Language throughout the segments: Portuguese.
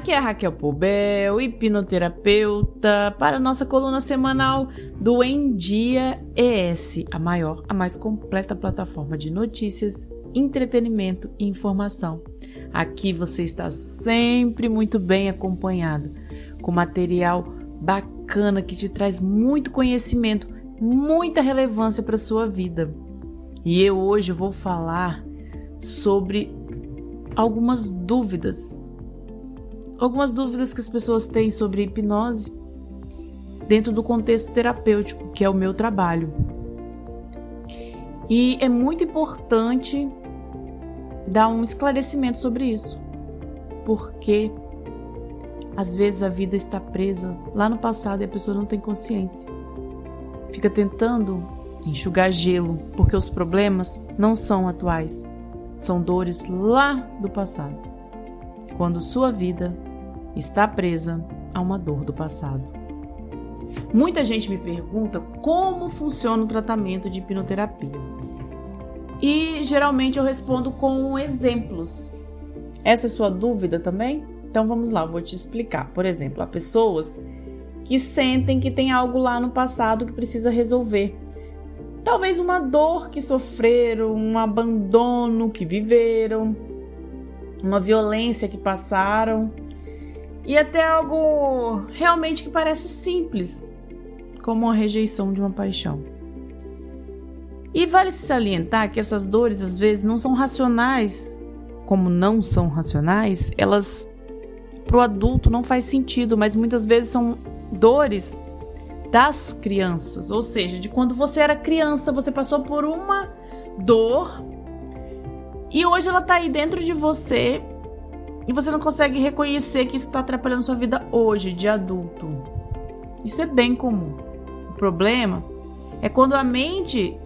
aqui é a Raquel Pobel, hipnoterapeuta, para a nossa coluna semanal do Em Dia ES, a maior, a mais completa plataforma de notícias, entretenimento e informação. Aqui você está sempre muito bem acompanhado, com material bacana que te traz muito conhecimento, muita relevância para sua vida. E eu hoje vou falar sobre algumas dúvidas algumas dúvidas que as pessoas têm sobre hipnose dentro do contexto terapêutico, que é o meu trabalho. E é muito importante dar um esclarecimento sobre isso, porque às vezes a vida está presa lá no passado e a pessoa não tem consciência. Fica tentando enxugar gelo, porque os problemas não são atuais, são dores lá do passado. Quando sua vida está presa a uma dor do passado. Muita gente me pergunta como funciona o tratamento de hipnoterapia. E geralmente eu respondo com exemplos. Essa é sua dúvida também? Então vamos lá, vou te explicar. Por exemplo, há pessoas que sentem que tem algo lá no passado que precisa resolver. Talvez uma dor que sofreram, um abandono que viveram, uma violência que passaram. E até algo realmente que parece simples, como a rejeição de uma paixão. E vale se salientar que essas dores às vezes não são racionais, como não são racionais, elas para o adulto não faz sentido, mas muitas vezes são dores das crianças, ou seja, de quando você era criança, você passou por uma dor e hoje ela está aí dentro de você e você não consegue reconhecer que isso está atrapalhando sua vida hoje, de adulto. Isso é bem comum. O problema é quando a mente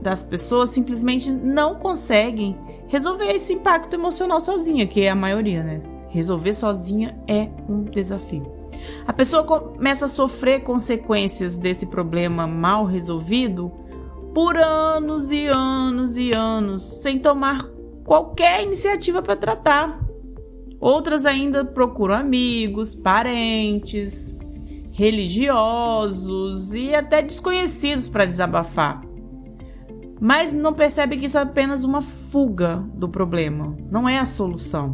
das pessoas simplesmente não conseguem resolver esse impacto emocional sozinha, que é a maioria, né? Resolver sozinha é um desafio. A pessoa começa a sofrer consequências desse problema mal resolvido por anos e anos e anos, sem tomar qualquer iniciativa para tratar. Outras ainda procuram amigos, parentes, religiosos e até desconhecidos para desabafar. Mas não percebe que isso é apenas uma fuga do problema, não é a solução.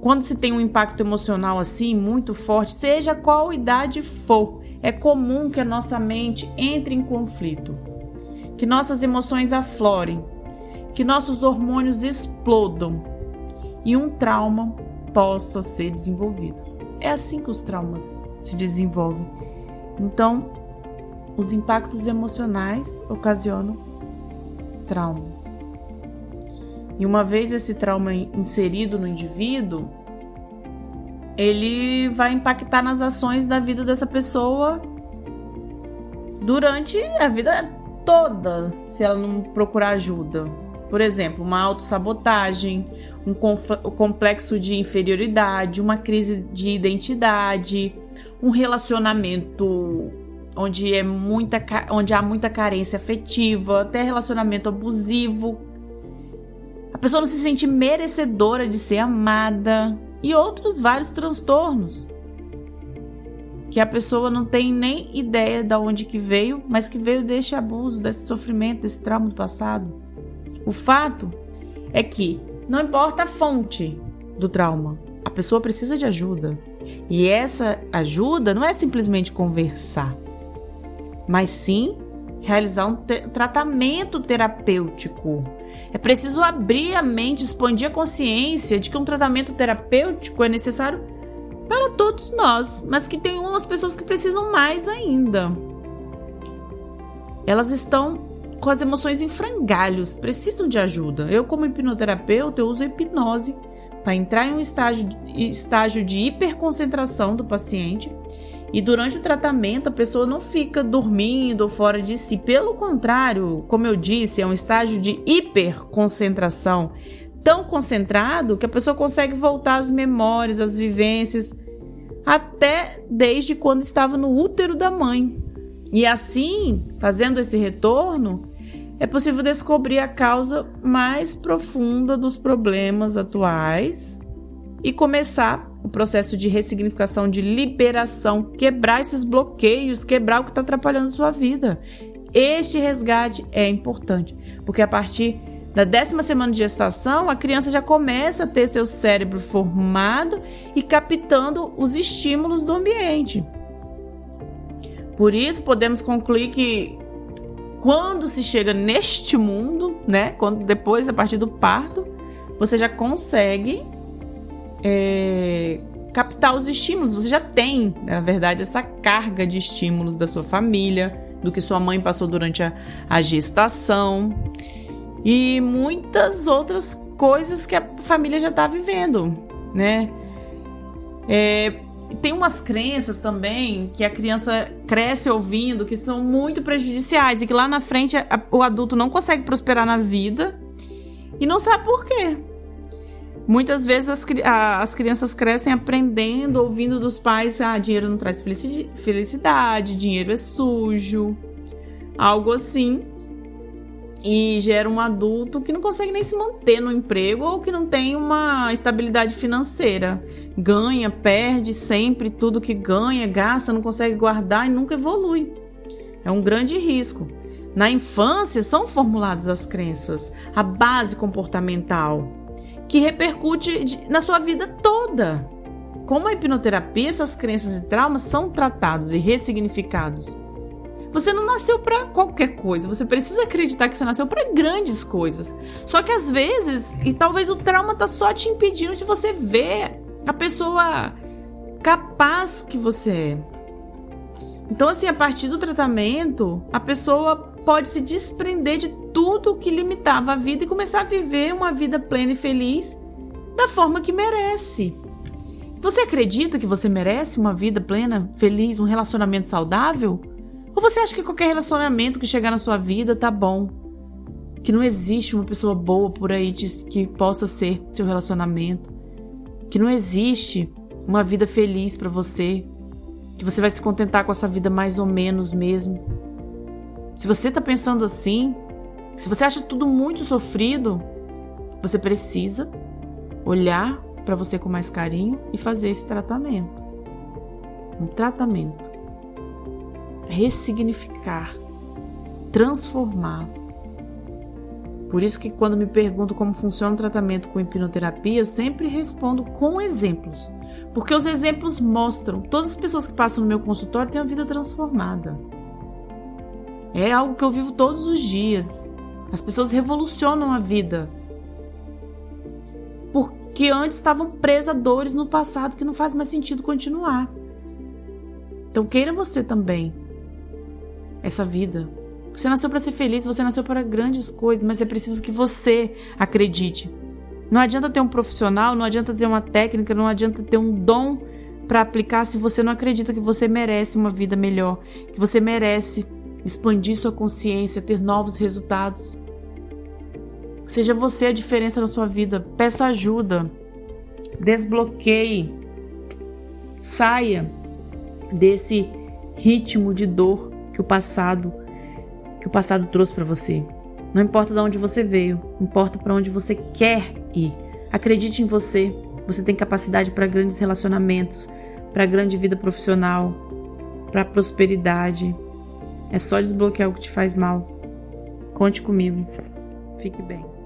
Quando se tem um impacto emocional assim muito forte, seja qual idade for, é comum que a nossa mente entre em conflito, que nossas emoções aflorem, que nossos hormônios explodam e um trauma possa ser desenvolvido. É assim que os traumas se desenvolvem. Então, os impactos emocionais ocasionam traumas. E uma vez esse trauma inserido no indivíduo, ele vai impactar nas ações da vida dessa pessoa durante a vida toda, se ela não procurar ajuda. Por exemplo, uma autossabotagem, um complexo de inferioridade, uma crise de identidade, um relacionamento onde, é muita, onde há muita carência afetiva, até relacionamento abusivo. A pessoa não se sente merecedora de ser amada e outros vários transtornos que a pessoa não tem nem ideia de onde que veio, mas que veio desse abuso, desse sofrimento, desse trauma do passado. O fato é que não importa a fonte do trauma, a pessoa precisa de ajuda. E essa ajuda não é simplesmente conversar, mas sim realizar um te tratamento terapêutico. É preciso abrir a mente, expandir a consciência de que um tratamento terapêutico é necessário para todos nós, mas que tem umas pessoas que precisam mais ainda. Elas estão com as emoções em frangalhos, precisam de ajuda. Eu, como hipnoterapeuta, eu uso hipnose para entrar em um estágio, estágio de hiperconcentração do paciente. E durante o tratamento, a pessoa não fica dormindo ou fora de si. Pelo contrário, como eu disse, é um estágio de hiperconcentração. Tão concentrado que a pessoa consegue voltar às memórias, às vivências, até desde quando estava no útero da mãe. E assim, fazendo esse retorno, é possível descobrir a causa mais profunda dos problemas atuais e começar o processo de ressignificação, de liberação, quebrar esses bloqueios, quebrar o que está atrapalhando sua vida. Este resgate é importante, porque a partir da décima semana de gestação, a criança já começa a ter seu cérebro formado e captando os estímulos do ambiente. Por isso, podemos concluir que quando se chega neste mundo, né, quando depois, a partir do parto, você já consegue é, captar os estímulos. Você já tem, na verdade, essa carga de estímulos da sua família, do que sua mãe passou durante a, a gestação e muitas outras coisas que a família já está vivendo, né? É, tem umas crenças também que a criança cresce ouvindo que são muito prejudiciais e que lá na frente a, o adulto não consegue prosperar na vida e não sabe por quê. Muitas vezes as, a, as crianças crescem aprendendo, ouvindo dos pais: ah, dinheiro não traz felicidade, dinheiro é sujo, algo assim e gera um adulto que não consegue nem se manter no emprego ou que não tem uma estabilidade financeira. Ganha, perde sempre tudo que ganha, gasta, não consegue guardar e nunca evolui. É um grande risco. Na infância são formuladas as crenças, a base comportamental, que repercute na sua vida toda. Como a hipnoterapia, essas crenças e traumas são tratados e ressignificados. Você não nasceu para qualquer coisa. Você precisa acreditar que você nasceu para grandes coisas. Só que às vezes, e talvez o trauma tá só te impedindo de você ver a pessoa capaz que você é. Então, assim, a partir do tratamento, a pessoa pode se desprender de tudo que limitava a vida e começar a viver uma vida plena e feliz da forma que merece. Você acredita que você merece uma vida plena, feliz, um relacionamento saudável? Ou você acha que qualquer relacionamento que chegar na sua vida tá bom? Que não existe uma pessoa boa por aí que possa ser seu relacionamento? Que não existe uma vida feliz para você? Que você vai se contentar com essa vida mais ou menos mesmo? Se você tá pensando assim, se você acha tudo muito sofrido, você precisa olhar para você com mais carinho e fazer esse tratamento. Um tratamento ressignificar, transformar. Por isso que quando me pergunto como funciona o tratamento com hipnoterapia, eu sempre respondo com exemplos. Porque os exemplos mostram, todas as pessoas que passam no meu consultório têm a vida transformada. É algo que eu vivo todos os dias. As pessoas revolucionam a vida. Porque antes estavam presas a dores no passado que não faz mais sentido continuar. Então queira você também essa vida. Você nasceu para ser feliz, você nasceu para grandes coisas, mas é preciso que você acredite. Não adianta ter um profissional, não adianta ter uma técnica, não adianta ter um dom para aplicar se você não acredita que você merece uma vida melhor, que você merece expandir sua consciência, ter novos resultados. Seja você a diferença na sua vida. Peça ajuda. Desbloqueie. Saia desse ritmo de dor que o passado que o passado trouxe para você. Não importa de onde você veio, importa para onde você quer ir. Acredite em você. Você tem capacidade para grandes relacionamentos, para grande vida profissional, para prosperidade. É só desbloquear o que te faz mal. Conte comigo. Fique bem.